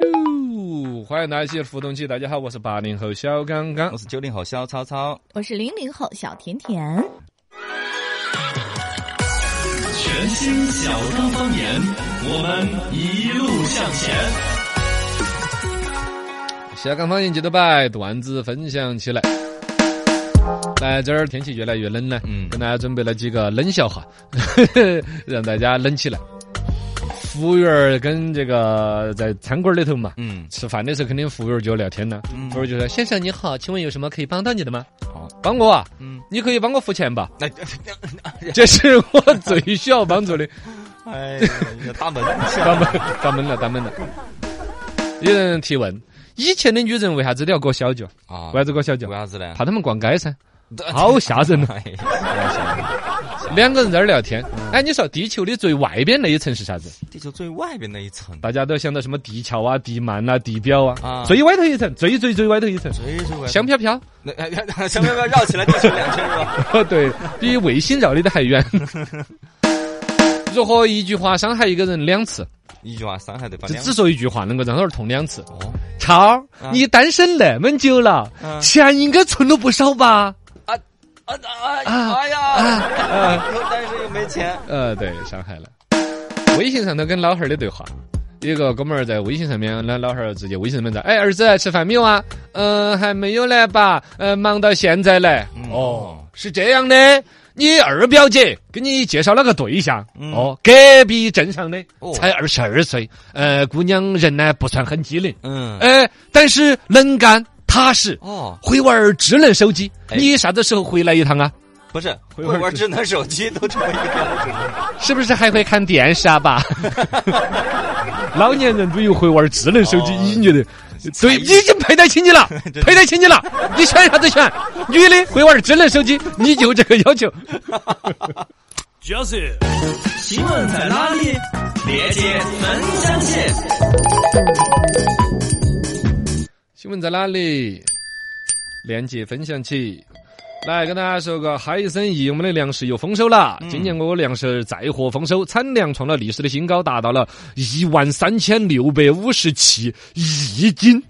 啾，欢迎大家一起互动起。大家好，我是八零后小刚刚我。是九零后小超超，我是零零后小甜甜，全新小刚方言，我们一路向前。小刚方言记得摆段子分享起来。来这儿天气越来越冷了，嗯跟大家准备了几个冷笑话，让大家冷起来。服务员儿跟这个在餐馆里头嘛，嗯，吃饭的时候肯定服务员就聊天了。嗯服务员就说：“先生你好，请问有什么可以帮到你的吗？好，帮我啊，嗯，你可以帮我付钱吧，那 这是我最需要帮助的。哎，打门，打闷打闷了，打闷了。有人提问：以前的女人为啥子都要裹小脚？啊为啥子裹小脚为？啥子呢？怕他们逛街噻。好吓人啊！两个人在那儿聊天，哎，你说地球的最外边那一层是啥子？地球最外边那一层，大家都想到什么地壳啊、地幔啊、地表啊，啊最外头一层，最最最外头一层，最最外香飘飘。那 香飘飘绕起来地球两圈是吧？哦，对比卫星绕的都还远。如何一句话伤害一个人两次？一句话伤害对方就只说一句话能够让他儿痛两次。哦，超你单身那么久了，嗯钱应该存了不少吧？啊啊啊！呀，又单身又没钱，呃，对，伤害了。微信上头跟老汉儿的对话，有一个哥们儿在微信上面，那老汉儿直接微信上面在，哎，儿子吃饭没有啊？嗯、还没有呢，爸，呃，忙到现在嘞。嗯哦，是这样的。你二表姐给你介绍了个对象，嗯哦，隔壁镇上的，哦才二十二岁，呃，姑娘人呢不算很机灵，嗯，哎，但是能干踏实，哦，会玩智能手机。哎你啥子时候回来一趟啊？不是，会玩智能手机都这么一个 标准。是不是还会看电视啊，爸？老年人都有会玩智能手机哦已经觉得，对，已经配得起你了，配得起你了。你选啥子选？女的会玩智能手机，你就这个要求。就是新闻在哪里？链接分享起。新闻在哪里？链接分享起。来跟大家说个嗨声一，我们的粮食又丰收了。今年我粮食再获丰收，产量创了历史的新高，达到了一万三千六百五十七亿斤。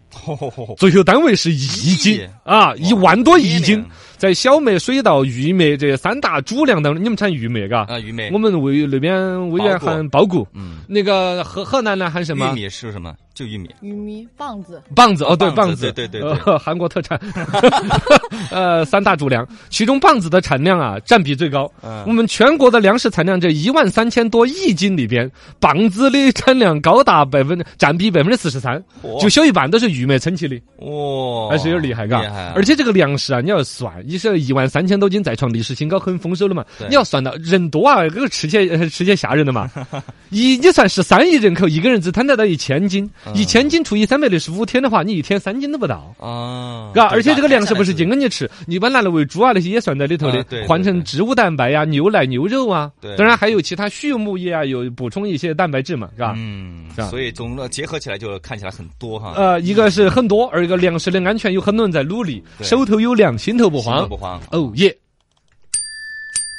最后单位是亿斤啊，一万多亿斤，在小麦、水稻、玉米这三大主粮当中，你们产玉米嘎？啊，玉米我，们魏那边威远喊苞谷，嗯，那个河河南呢喊什么玉？米是什么？就玉米。玉米棒子，棒子哦，对，棒棒子，子对对对。呃，韩国特产，呃，三大主粮，其中棒子的产量啊占比最高。嗯。我们全国的粮食产量这一万三千多亿斤里边，棒子的产量高达百分占比百分之四十三，就小一半都是玉米撑起的，哇，还是有点厉害，嘎。厉害啊。而且这个粮食啊，你要算，你是一万三千多斤，再创历史新高，很丰收了嘛。你要算到人多啊，这个吃起来呃吃起来吓人的嘛。一你算十三亿人口，一个人只摊得到一千斤，嗯一千斤除以三百六十五天的话，你一天三斤都不到。啊，嘎，对而且这个粮食不是净跟你吃，一般拿来喂猪啊那些也算在里头的换成植物蛋白呀、牛奶、牛肉啊，对当然还有其他畜牧业啊，有补充一些蛋白质嘛，是吧？嗯是吧，所以总的结合起来就看起来很多哈。呃，一个是很多，而一个粮食的安全有很多人在努力，手头有粮，心头不慌。不慌。哦耶！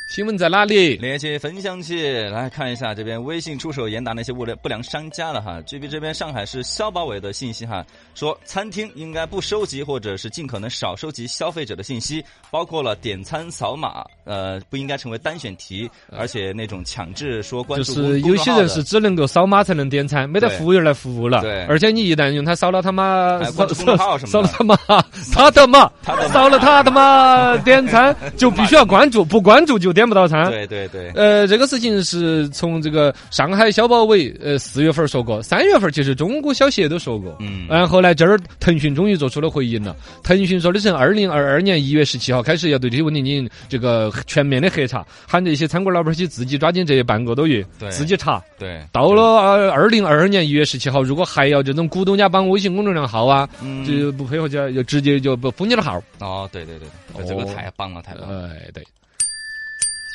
新闻在哪里？链接分享起来看一下，这边微信出手严打那些不良不良商家了哈。据这边上海市消保委的信息哈，说餐厅应该不收集或者是尽可能少收集消费者的信息，包括了点餐扫码，呃，不应该成为单选题，而且那种强制说关注公是有些人是只能够扫码才能点餐，没得服务员来服务了。对而且你一旦用它扫了他妈扫了他妈 他的妈他的妈扫了他的妈点餐，就必须要关注，不关注就点不到餐。对对对，呃，这个事情是从这个上海消保委呃四月份说过，三月份其实中国消协都说过，嗯然后呢，这儿腾讯终于做出了回应了。腾讯说的是二零二二年一月十七号开始要对这些问题进行这个全面的核查，喊这些餐馆老板儿去自己抓紧这半个多月对自己查。对，到了二二零二二年一月十七号，如果还要这种股东家帮微信公众号啊，嗯就不配合就就直接就不封你的号。哦，对对对对，这个哦太棒了，太棒了。哎，对。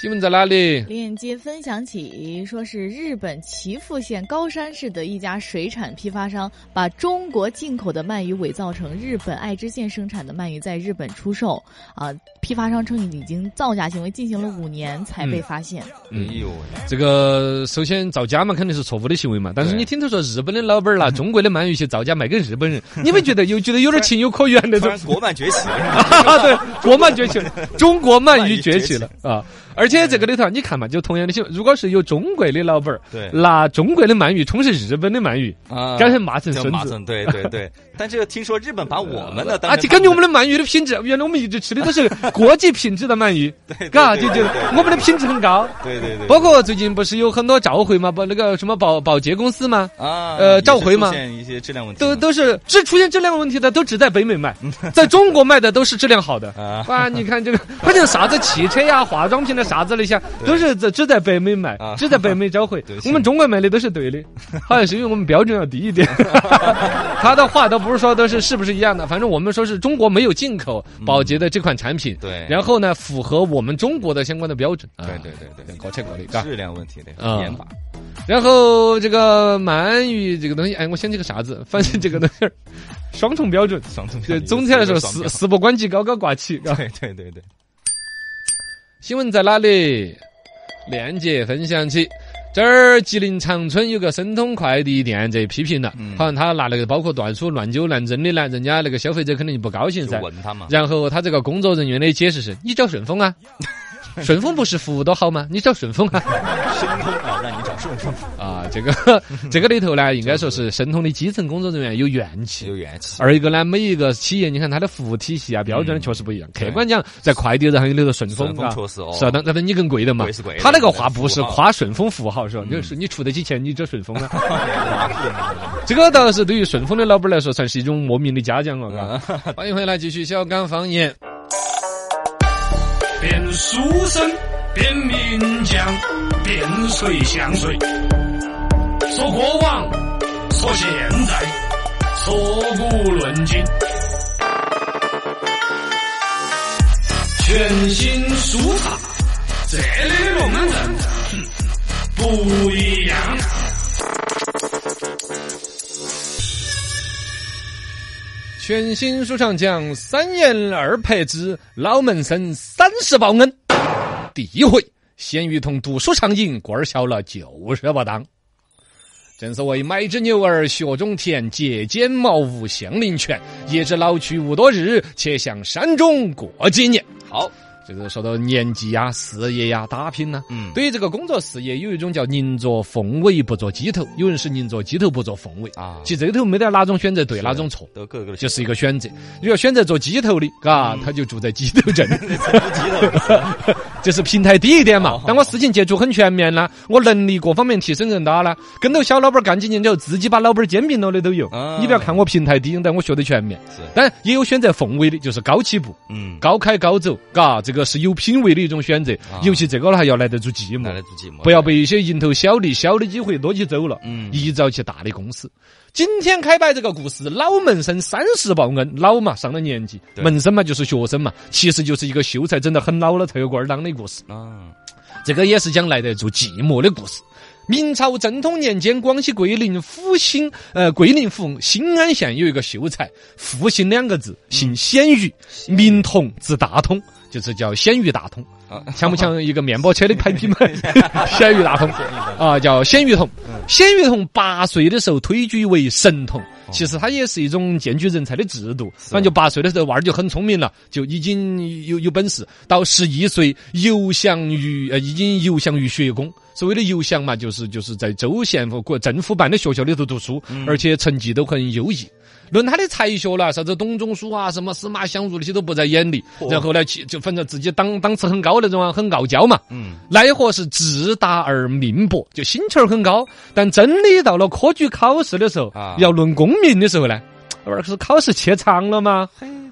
新闻在哪里？链接分享起，说是日本岐阜县高山市的一家水产批发商把中国进口的鳗鱼伪造成日本爱知县生产的鳗鱼在日本出售，啊，批发商称已经造假行为进行了五年才被发现。哎呦喂，这个首先造假嘛，肯定是错误的行为嘛。但是你听他说日本的老板儿拿 中国的鳗鱼去造假卖给日本人，你们觉得又觉得有点情有可原那种？国漫崛起，啊，对，国漫崛起了，中国鳗鱼崛起了啊！而且这个里头，你看嘛，就同样的新闻，如果是有中国的老板儿对拿中国的鳗鱼充是日本的鳗鱼，啊赶紧骂成就孙子。对对对，但这个听说日本把我们的当啊，成就感觉我们的鳗鱼的品质，原来我们一直吃的都是国际品质的鳗鱼，对嘎，就觉得对对。对我们的品质很高。对对对，包括最近不是有很多召回嘛，不那个什么保保洁公司嘛，啊呃召回嘛出现一些质量问题，都都是只出现质量问题的，都只在北美卖，在中国卖的都是质量好的。啊。啊，你看这个，反正啥子汽车呀、化妆品的啥子那些，都是只只在北美卖啊，只在北美召回。我们中国卖的都是对的，好像是因为我们标准要低一点。他的话都不是说都是是不是一样的，反正我们说是中国没有进口保洁的这款产品，对然后呢符合我们中国的相关的标准。啊对对对对各扯各的，质量问题的啊严把，然后这个鳗鱼这个东西，哎，我想起个啥子，反正这个东西 双重标准。双重对，总体来说，事事不关己高高挂起。对对对对，新闻在哪里？链接分享起。这儿吉林长春有个申通快递店这批评了，嗯好像他拿那个包括断书乱纠乱扔的呢，人家那个消费者肯定就不高兴噻就。问他嘛，然后他这个工作人员的解释是：你找顺丰啊，顺丰不是服务多好吗？你找顺丰啊。申通 啊，这个 这个里头呢，应该说是申通的基层工作人员有怨气有。怨气，二一个呢，每一个企业，你看它的服务体系啊、标准确实不一样。客观讲，在快递行业里头，顺丰顺丰啊确实哦是啊，但但是你更贵的嘛贵是贵。他那个话不是夸顺丰服务好，是吧？嗯就是你出得起钱，你找顺丰啊。这个倒是对于顺丰的老板来说，算是一种莫名的嘉奖了。嘎欢迎回来，继续小刚方言。变书生，边名将，变谁像谁？说过往，说现在，说古论今。全新舒茶，这里的龙门阵，不一样。全新书上讲三言二拍之老门生三十报恩。第一回，鲜鱼童读书畅饮，官儿小了就是不当。正所谓买只牛儿学种田，节俭茅屋相邻泉。也知老去无多日，且向山中过几年。好，就是说到年纪呀、事业呀、打拼呐、嗯，对于这个工作事业，有一种叫宁做凤尾不做鸡头，有人是宁做鸡头不做凤尾。啊，其实这里头没得哪种选择对，哪种错。都各个的就是一个选择。如果选择做鸡头的，嘎，他就住在鸡头镇，鸡头 就是平台低一点嘛哦。但我事情接触很全面啦，我能力各方面提升更大啦。跟到小老板干几年之后，自己把老板兼并了的都有啊。你不要看我平台低，但我学得全面。是，但也有选择凤尾的，就是高起步、嗯，高开高走，嘎，这个是有品位的一种选择啊。尤其这个呢，还要耐得住寂寞来。得住寂寞，不要被一些蝇头小利、小的机会多起走了，嗯一早去大的公司。今天开摆这个故事，老门生三十报恩，老嘛上了年纪，门生嘛就是学生嘛，其实就是一个秀才整得很老了才有官儿当的故事。啊，这个也是讲耐得住寂寞的故事。明朝正统年间，广西桂林府新呃桂林府新安县有一个秀才，复姓两个字，姓鲜鱼，名同字大通，就是叫鲜鱼大通。啊像不像一个面包车的牌品牌？鲜鱼大通啊，叫鲜鱼通。鲜鱼通八岁的时候推举为神童，其实它也是一种荐举人才的制度。反正就八岁的时候，娃儿就很聪明了，就已经有有本事。到十一岁游翔于呃，已经游翔于学宫。所谓的游翔嘛，就是就是在州县或国政府办的学校里头读书，而且成绩都很优异。论他的才学啦，啥子董仲舒啊，什么司马相如那些都不在眼里。嚯然后呢，就反正自己档档次很高那种啊，很傲娇嘛。嗯，奈何是自大而命薄，就心气儿很高，但真的到了科举考试的时候，啊要论功名的时候呢，而是考试怯场了吗？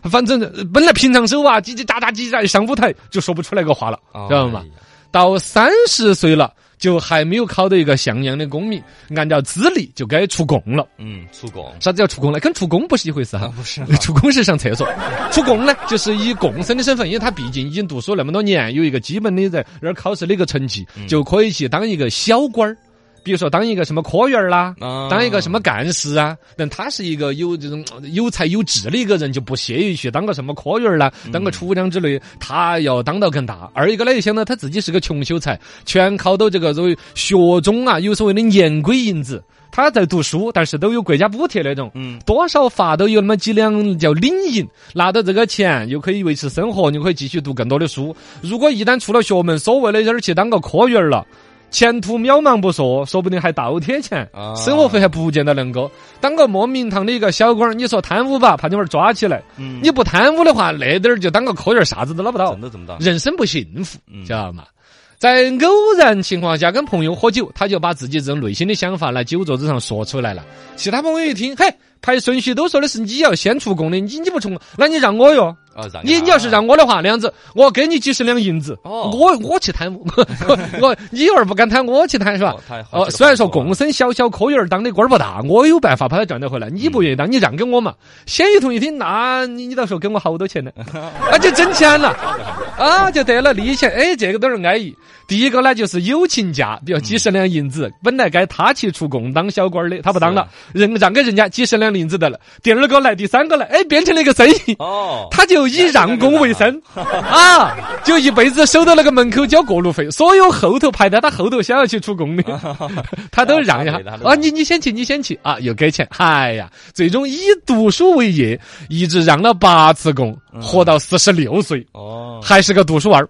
反正呃本来平常手啊，叽叽喳喳叽叽喳，一上舞台就说不出来个话了，知道吗？哎？到三十岁了，就还没有考到一个像样的公民，按照资历就该出贡了。嗯，出贡啥子叫出贡呢？跟出宫不是一回事哈啊，。不是出宫是上厕所，出贡呢，就是以贡生的身份，因为他毕竟已经读书那么多年，有一个基本的在那儿考试的一个成绩，就可以去当一个小官儿。比如说当一个什么科员儿啦。啊当一个什么干事啊？但他是一个有这种呃有才有志的一个人，就不屑于去当个什么科员儿啦，当个处长之类，他要当到更大。二一个呢，又想到他自己是个穷秀才，全靠到这个所谓学中啊，有所谓的年规银子。他在读书，但是都有国家补贴那种，嗯多少发都有那么几两叫领银，拿到这个钱又可以维持生活，又可以继续读更多的书。如果一旦出了学门，所谓的这儿去当个科员儿了。前途渺茫不说，说不定还倒贴钱，啊生活费还不见得能够。当个莫名堂的一个小官儿，你说贪污吧，怕你娃儿抓起来；嗯你不贪污的话，那点儿就当个科员，啥子都捞不到真，的怎么当？人生不幸福，嗯知道吗？在偶然情况下跟朋友喝酒，他就把自己这种内心的想法来酒桌子上说出来了。其他朋友一听，嘿，排顺序都说的是你要先出贡的，你你不从，那你让我哟。你你要是让我的话，那样子，我给你几十两银子，哦我我去贪污，我我你娃儿不敢贪，我去贪是吧哦虽然说共生小小科员儿当的官儿不大，我有办法把他赚得回来，你不愿意当，你让给我嘛。鲜鱼通一听，那你你到时候给我好多钱呢？那就挣钱了啊，就得了利钱，哎，这个都是安逸。第一个呢，就是友情价，比如几十两银子，本来该他去出贡当小官儿的，他不当了，人让给人家几十两银子得了。第二个来，第三个来，哎，变成了一个生意。哦，他就以让工为生 啊，就一辈子守到那个门口交过路费。所有后头排在他后头想要去出工的，他都让一下啊，你你先去，你先去啊，又给钱。哎呀，最终以读书为业，一直让了八次工，活到四十六岁，哦，还是个读书娃儿。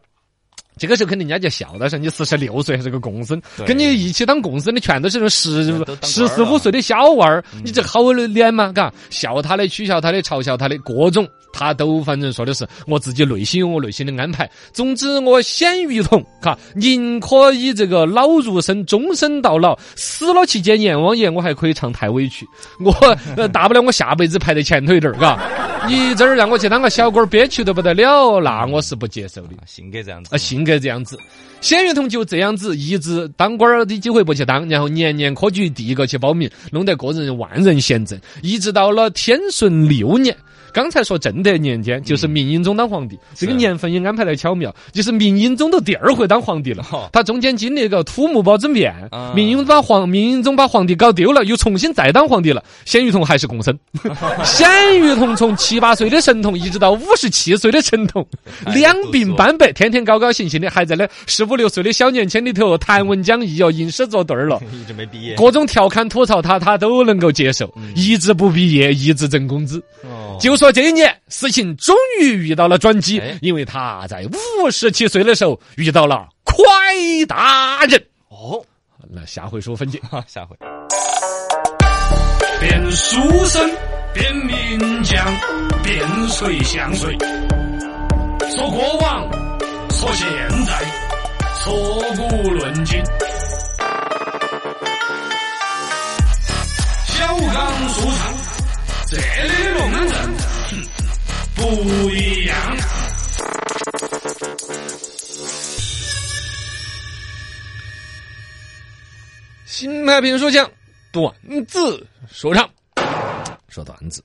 这个时候肯定人家就笑的是你四十六岁还是个共生，跟你一起当共生的全都是那种十十四五岁的小娃儿，你这好脸嘛？嘎，笑他的、取笑他的、嘲笑他的各种，他都反正说的是我自己内心有我内心的安排。总之，我鲜于同，哈，宁可以这个老入生，终身到老，死了去见阎王爷，我还可以唱太委屈。我呃大不了我下辈子排在前头一点儿，嘎。你这儿让我去当个小官儿，憋屈得不得了，那我是不接受的。性格这样子啊，性格这样子。鲜鱼童就这样子，一直当官儿的机会不去当，然后年年科举第一个去报名，弄得个人万人嫌憎，一直到了天顺六年。刚才说正德年间，就是明英宗当皇帝，这个年份也安排的巧妙，就是明英宗都第二回当皇帝了 哦。他中间经历一个土木堡之变啊，明英宗把皇明英宗把皇帝搞丢了，又重新再当皇帝了。鲜鱼童还是共生，鲜鱼童从七八岁的神童一直到五十七岁的神童，两鬓斑白，天天高高兴兴的，还在那十五六岁的小年轻里头谈文讲义哦，吟诗作对儿了。一直没毕业。各种调侃吐槽他，他都能够接受，一直不毕业，一直挣工资。哦就说这一年，事情终于遇到了转机哎，因为他在五十七岁的时候遇到了快大人。哦，那下回说分解。哈 下回变书生，变名将，变谁像谁？说过往，说现在，说古论今。小刚书场，这里的龙门阵，不一样。新派评书讲段子说唱，说段子，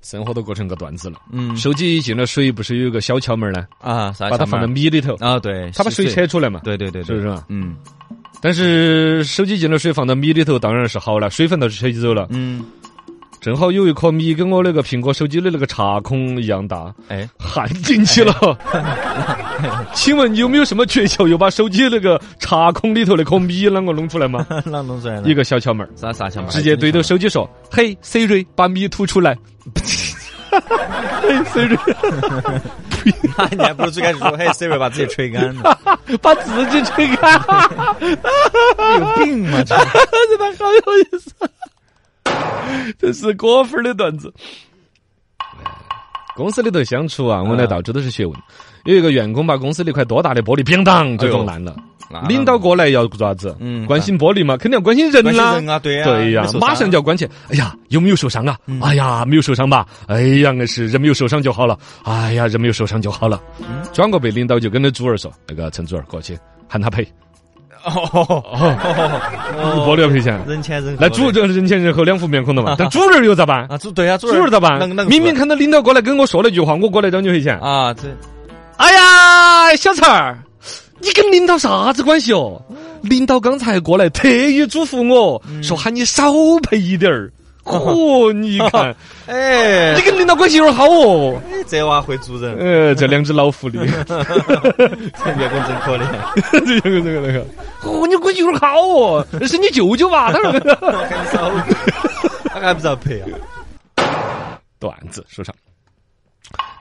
生活都过成个段子了。嗯手机进了水，不是有一个小窍门呢？啊，啥把它放在米里头，啊，对，它把水洗扯出来嘛。对对对，对是不是嘛？嗯但是手机进了水，放到米里头，当然是好了，水分都是扯起走了。嗯，正好有一颗米跟我那个苹果手机的那个插孔一样大，哎，焊进去了。请问有没有什么诀窍，又把手机那个插孔里头那颗米啷个弄出来吗？啷弄出来一个小窍门儿，啥啥窍门？直接对着手机说：“嘿，Siri，把米吐出来。”嘿，Siri，那你还不如最开始说，嘿，Siri 把自己吹干了，把自己吹干，有病吗？这真的好有意思。这是果粉的段子。公司里头相处啊，我们来到处都是学问。有一个员工把公司那块多大的玻璃乒当就撞烂了，领导过来要做啥子？嗯关心玻璃嘛，肯定要关心人啦。人啊，对呀，对呀马上就要关切。哎呀，有没有受伤啊？哎呀，没有受伤吧？哎呀，硬是人没有受伤就好了。哎呀，人没有受伤就好了。转过背，领导就跟那主儿说：“那个陈主儿过去喊他赔，哦，玻璃要赔钱。人前人后那主这人前人后两副面孔的嘛，但主人又咋办？啊，主对啊，主人咋办？明明看到领导过来跟我说了一句话，我过来找你赔钱。啊，这哎呀，小陈儿，你跟领导啥子关系哦？领导刚才过来特意嘱咐我说喊你少赔一点儿。嚯，你看，哎。你，跟领导关系有点好哦。哎这娃会做人，呃，这两只老狐狸，员工真可怜。这个这个这个，哦，你关系有点好哦，是你舅舅吧？他说。他还不知道赔啊。段子说唱，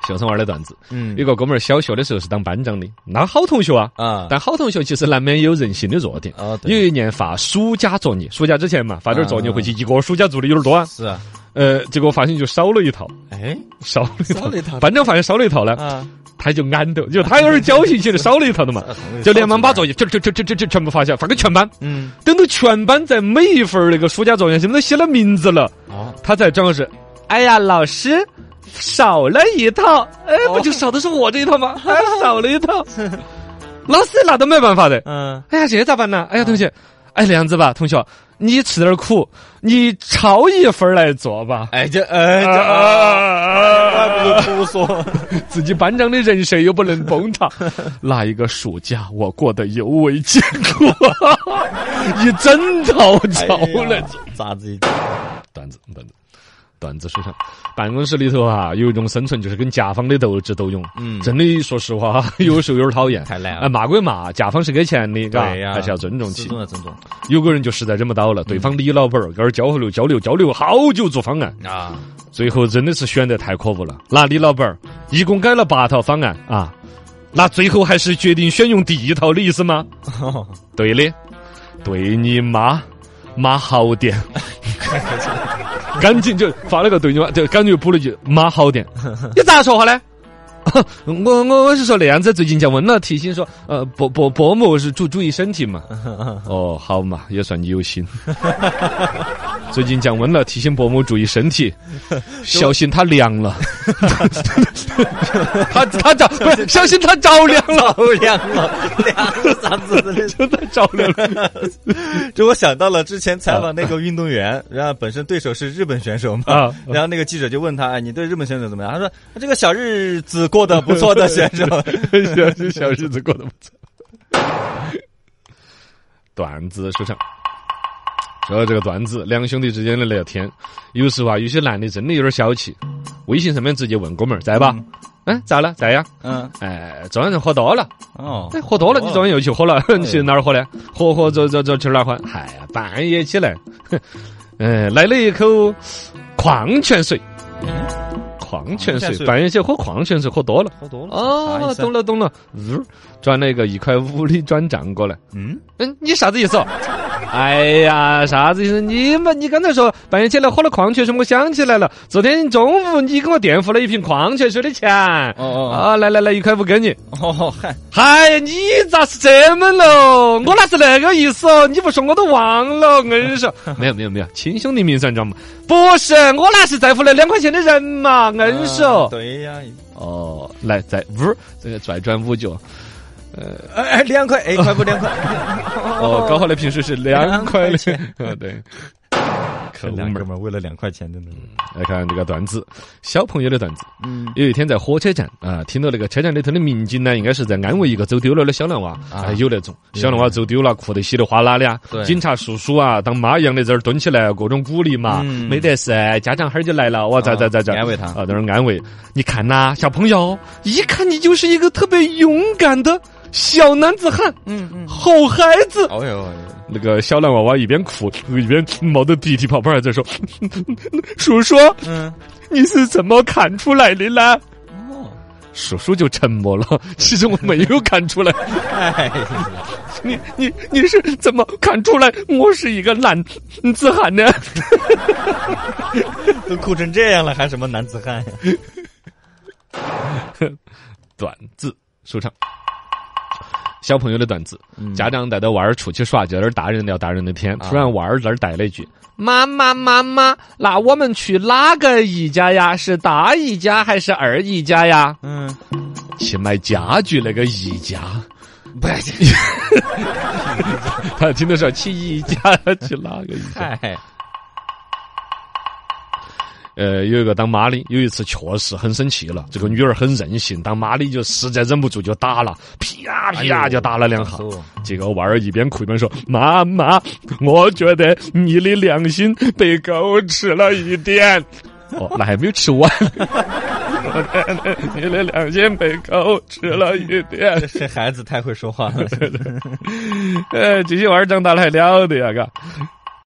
小生娃儿的段子。嗯有个哥们儿小学的时候是当班长的，那好同学啊。啊，但好同学其实难免有人性的弱点。啊有一年发暑假作业，暑假之前嘛，发点作业啊回去，一个暑假做的有点多啊。是啊，呃，结果发现就少了一套，哎，少了一套。一套班长发现少了一套呢，啊，他就安斗，就他有点侥幸写的少了一套的嘛，就连忙把作业这这这这这这全部发下，发给全班。嗯，等到全班在每一份儿那个暑假作业上面都写了名字了，哦，他才转过是，哎呀，老师少了一套，哎，不就少的是我这一套吗？还 少了一套，老师那都没办法的。嗯，哎呀，这咋办呢？哎呀，同学，哎，那样子吧，同学，你吃点苦，你抄一份来做吧。哎，这，哎，这，啊还不如胡说。自己班长的人设又不能崩塌。那一个暑假，我过得尤为艰苦，一整套抄来做。咋子？段子，段子，段子书上，办公室里头啊，有一种生存就是跟甲方的斗智斗勇。嗯真的，说实话，有时候有点讨厌。太难了啊，骂归骂，甲方是给钱的，嘎还是要尊重起有个人就实在忍不到了，对方李老板儿跟那儿交流交流交流好久做方案，啊。最后真的是选得太可恶了。那李老板儿一共改了八套方案啊，那最后还是决定选用第一套的意思吗？对的，对你妈妈好点。赶紧就发了个对你妈，就感觉补了一句妈好点。你咋说话呢？我我我是说那样子，最近降温了，提醒说，呃，伯伯伯母是注注意身体嘛。哦，好嘛，也算你有心。最近降温了，提醒伯母注意身体，小心它凉了。他他着不是 小心他着凉了，着凉了，凉了啥子的？真的着凉了。就我想到了之前采访那个运动员，然后本身对手是日本选手嘛，啊然后那个记者就问他：“哎，你对日本选手怎么样？”他说：“这个小日子过得不错的选手。小小日子过得不错。段子说唱，说这个段子，两兄弟之间的聊天，有时候啊，有些男的真的有点小气，微信上面直接问哥们儿在吧？嗯，咋了？在呀？”嗯，哎，昨晚上喝多了，哦，哎，喝多了，你昨晚又去喝了，你去哪儿喝的？喝喝走走走去哪儿喝？嗨呀，半夜起来，嗯，来了一口矿泉水。矿泉水，半夜起来喝矿泉水，喝多了。喝多了哦，懂了懂了，呜，转了一个一块五的转账过来。嗯，嗯，你啥子意思哦？哎呀，啥子意思？你们，你刚才说半夜起来喝了矿泉水，我想起来了，昨天中午你给我垫付了一瓶矿泉水的钱。哦哦啊，来来来，一块五给你。哦，嗨，嗨，你咋是这么喽？我哪是那个意思哦？你不说我都忘了，硬是。没有没有没有，亲兄弟明算账嘛。不是，我哪是在乎那两块钱的人嘛，硬是哦。对呀，哦，来在五，这个拽转五角。哎哎，两块，哎，一块不两块，哦，搞好的平时是两块钱。啊，对。可恶哥们儿为了两块钱，真的，来看这个段子，小朋友的段子。嗯，有一天在火车站啊，听到那个车站里头的民警呢，应该是在安慰一个走丢了的小男娃啊。啊，有那种。小男娃走丢了，哭得稀里哗啦的啊对，警察叔叔啊，当妈一样的在那儿蹲起来，各种鼓励嘛，嗯。没得事，家长哈儿就来了，哇在在在在安慰他。啊，在那儿安慰。你看呐，小朋友，一看你就是一个特别勇敢的小男子汉，嗯嗯，好孩子。哎呦，那个小男娃娃一边哭一边冒着鼻涕泡泡，还在说：“ 叔叔，嗯，你是怎么看出来的呢？”哦，叔叔就沉默了。其实我没有看出来，哎，你你你是怎么看出来我是一个男子汉呢？都哭成这样了，还什么男子汉呀？短字说唱。小朋友的段子，家长带着娃儿出去耍，就在那儿大人聊大人的天。突然娃儿在那儿带了一句：“妈妈妈妈，那我们去哪个姨家呀？是大姨家还是二姨家呀？”嗯，去买家具那个姨家。不是，他听的时候去姨家去哪个姨家？嗨，呃，有一个当妈的，有一次确实很生气了，这个女儿很任性，当妈的就实在忍不住就打了，噼呀噼呀就打了两下。这个娃儿一边哭一边说：“妈妈，我觉得你的良心被狗吃了一点。”哦，那还没有吃完。你的良心被狗吃了一点。这孩子太会说话了。呃，这些娃儿长大了还了得呀，嘎。